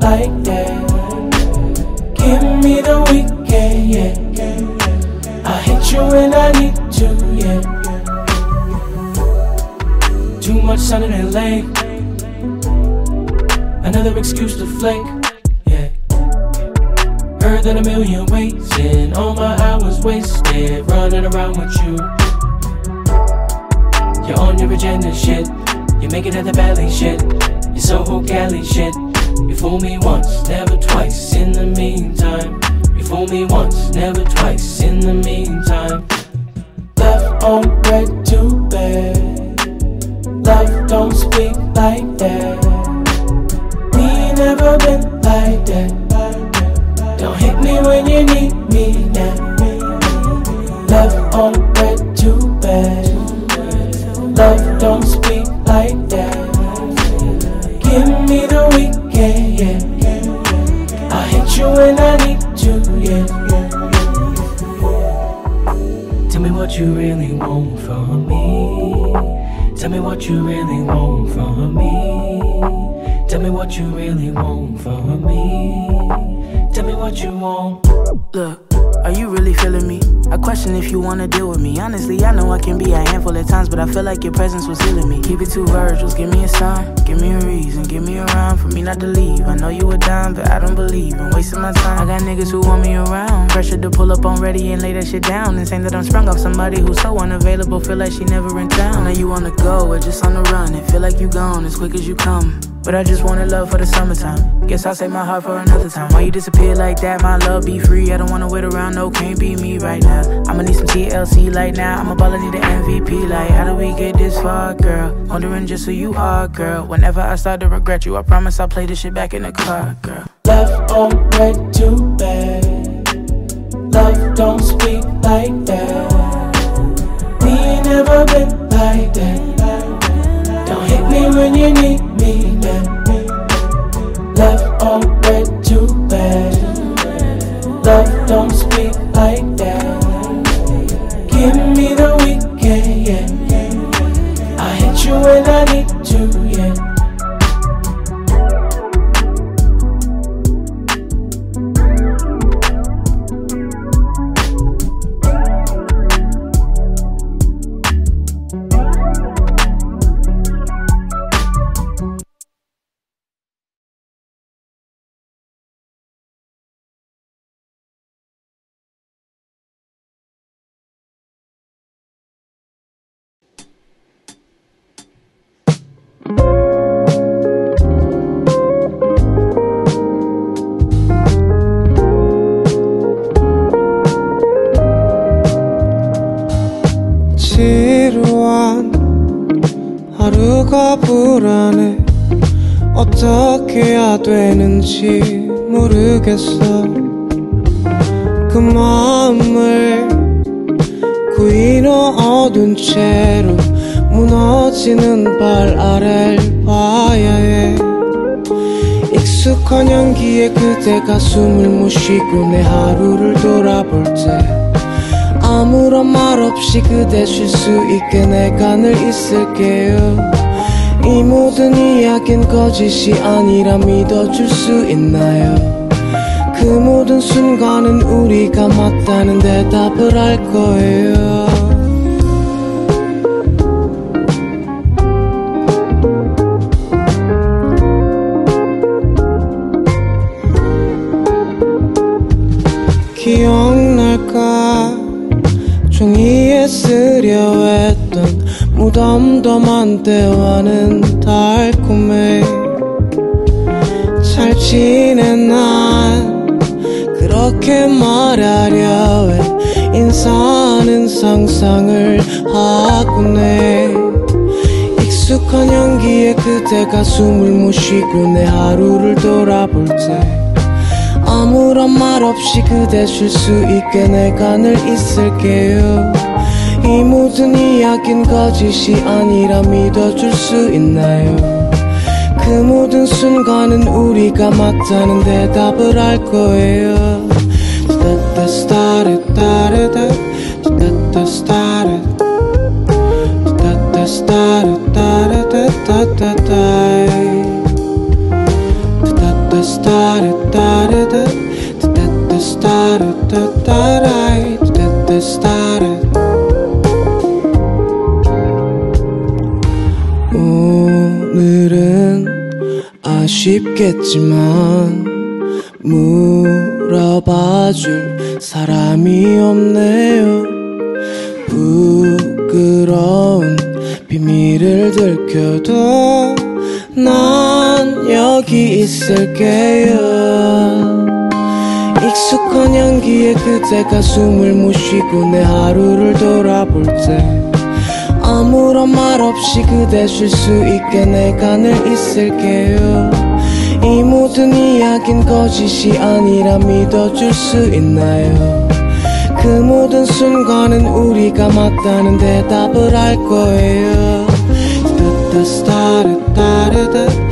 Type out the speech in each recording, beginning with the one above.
Like that. Give me the weekend, yeah. I hit you when I need to, yeah. Too much sun in LA. Another excuse to flake, yeah. Heard that a million ways and all my hours wasted running around with you. You're on your agenda shit. You make it at the shit. You're Soho Cali shit. You fool me once, never twice. In the meantime, you fool me once, never twice. In the meantime, what you really want from me. Tell me what you really want from me. Tell me what you really want from me. Tell me what you want. Look, are you really feeling me? I question if you wanna deal with me. Honestly, I know I can be a handful at times, but I feel like your presence was healing me. Keep it two Virgils, give me a sign, give me a reason, give me a rhyme for me not to leave. I know you a dime, but I don't believe in wasting my time. I got niggas who want me around, pressure to pull up on ready and lay that shit down. And saying that I'm sprung off somebody who's so unavailable, feel like she never in town. Now you wanna go or just on the run, and feel like you gone as quick as you come. But I just wanted love for the summertime. Guess I'll save my heart for another time. Why you disappear like that? My love be free. I don't wanna wait around, no, can't be me right now. I'ma need some TLC like now. I'm a baller, need an MVP. Like, how do we get this far, girl? Wondering just who you are, girl. Whenever I start to regret you, I promise I'll play this shit back in the car, girl. Left on red too bad. Love don't speak like that. We ain't never been like that. 되는지 모르겠어. 그 마음을 구이로 얻은 채로 무너지는 발 아래를 봐야 해 익숙한 연기에 그대가 숨을 못 쉬고 내 하루를 돌아볼 때 아무런 말 없이 그대 쉴 수 있게 내가 늘 있을게요 이 모든 이야기는 거짓이 아니라 믿어줄 수 있나요? 그 모든 순간은 우리가 맞다는 대답을 할 거예요 덤덤한 대화는 달콤해. 잘 지낸 난 그렇게 말하려 해 인사하는 상상을 하곤 해 익숙한 연기에 그대가 숨을 못 쉬고 내 하루를 돌아볼 때 아무런 말 없이 그대 쉴 수 있게 내가 늘 있을게요 이 모든 이야기는 거짓이 아니라 믿어줄 수 있나요? 그 모든 순간은 우리가 맞다는 대답을 할 거예요. 따따 스타르 따르 아쉽겠지만 물어봐줄 사람이 없네요. 부끄러운 비밀을 들켜도 난 여기 있을게요. 익숙한 향기에 그대가 숨을 못 쉬고 내 하루를 돌아볼 때 아무런 말 없이 그대 쉴 수 있게 내가 늘 있을게요 이 모든 이야긴 거짓이 아니라 믿어줄 수 있나요? 그 모든 순간은 우리가 맞다는 대답을 할 거예요. 따따 스타르 따르르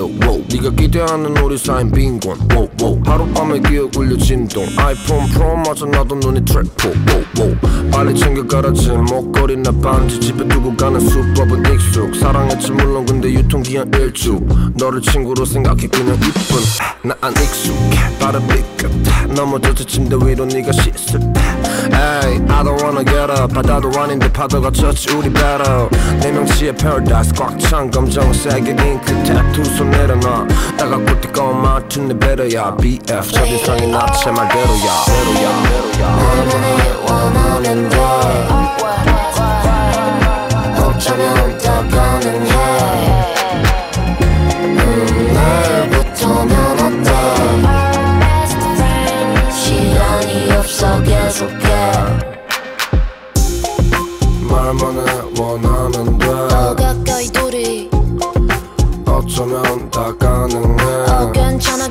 빈도 wow. 네가 기대하는 우리 사이인 빈곤. Wow, wow. 하룻밤에 기억 울려 진동. 아이폰 프로마저 나도 눈이 트래포 wow, wow. 빨리 챙겨 가라지. 목걸이나 반지 집에 두고 가는 수법은 익숙. 사랑했지 물론 근데 유통기한 일주 너를 친구로 생각해 그냥 이쁜. 나 안 익숙해. 빠른 삐끗 넘어졌지 침대 위로 네가 씻을 때 Ay, I don't wanna get up 바다도 아닌데 파도가 쳤지 우리 battle 내 명치에 paradise 꽉찬 검정색의 잉크 타투 손 내려놔 따갑고 뜨거운 말투 내 배려야 BF 첫인상이 나제 말대로야 대로야 대로야 말만 해 원하면 돼 어쩌면 다 가능해 음, 내일부터면 원하면 돼 더 가까이 둘이 어쩌면 다 가능해. 어 괜찮아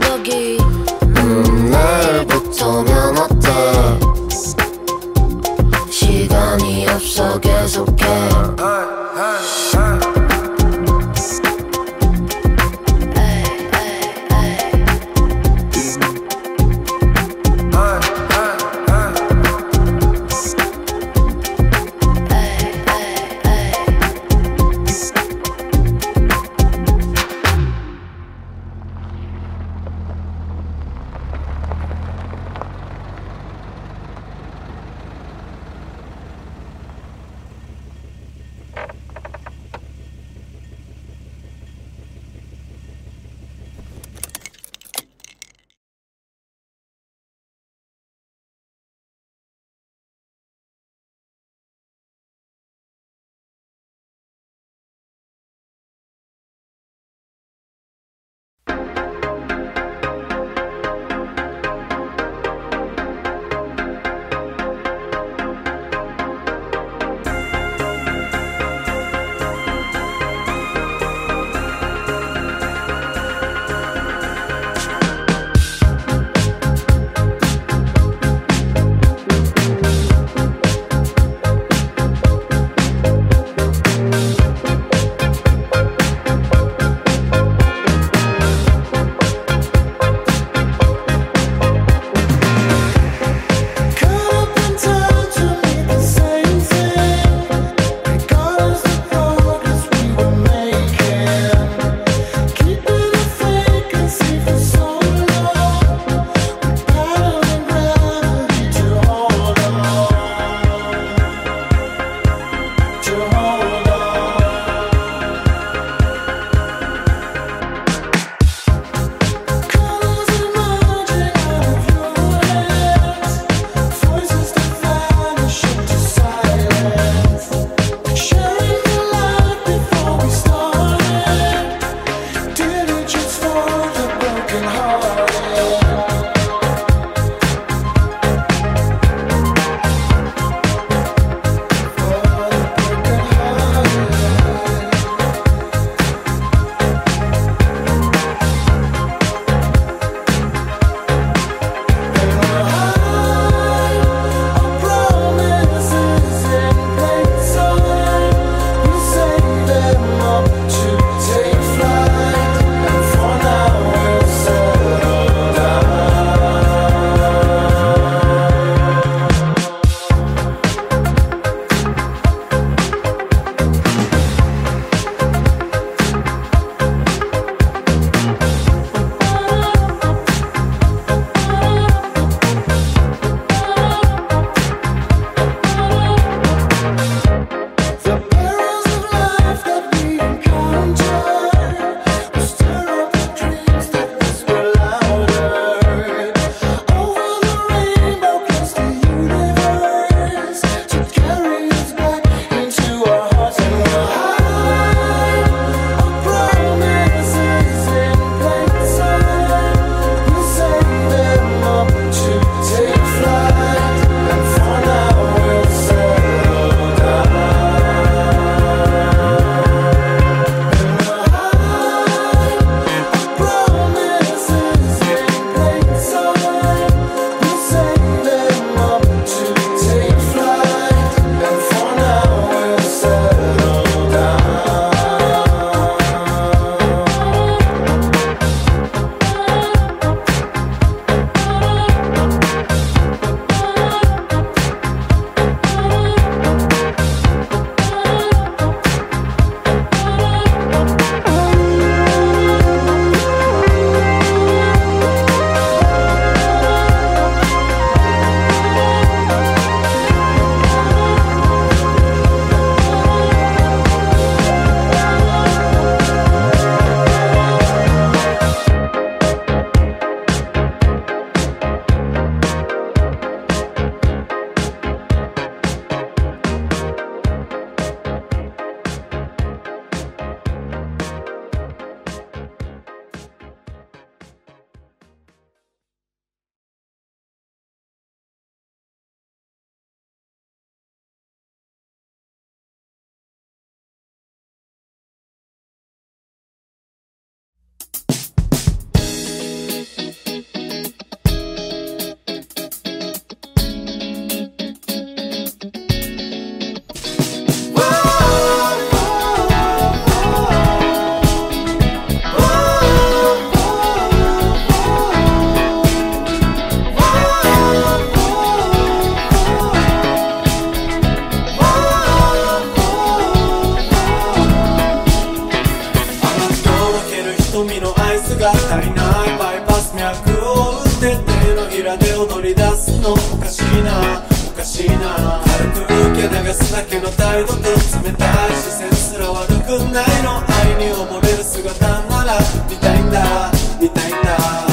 が足りない。バイパス脈を打って手のひらで踊り出すの。おかしいな。おかしいな。軽く受け流すだけの態度と冷たい視線すら悪くないの。愛に溺れる姿なら見たいんだ。見たいんだ。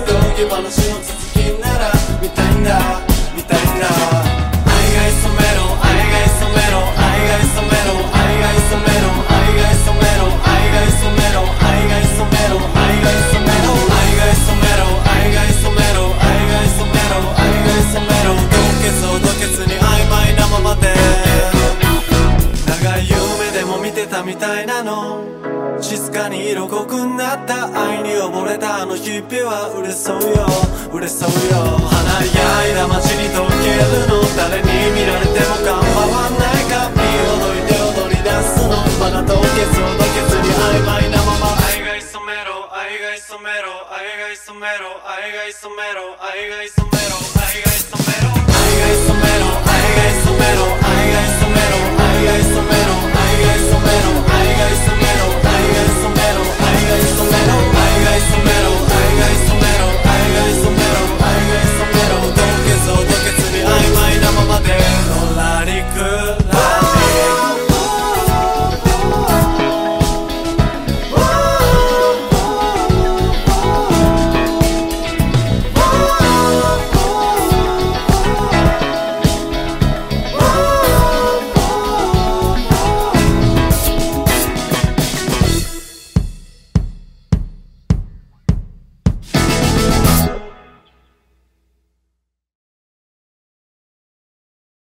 go, you wanna see 色濃くなった愛に溺れたあの日々は売れそうよ。売れそうよ。華やいだ街に溶けるの誰に見られても構わないか。身をどいて踊り出すの。まだ凍結を凍結に曖昧なまま。愛が染めろ。愛が染めろ。愛が染めろ。愛が染めろ。愛が染めろ。愛が染めろ。愛が染めろ。愛が染めろ。愛が染めろ。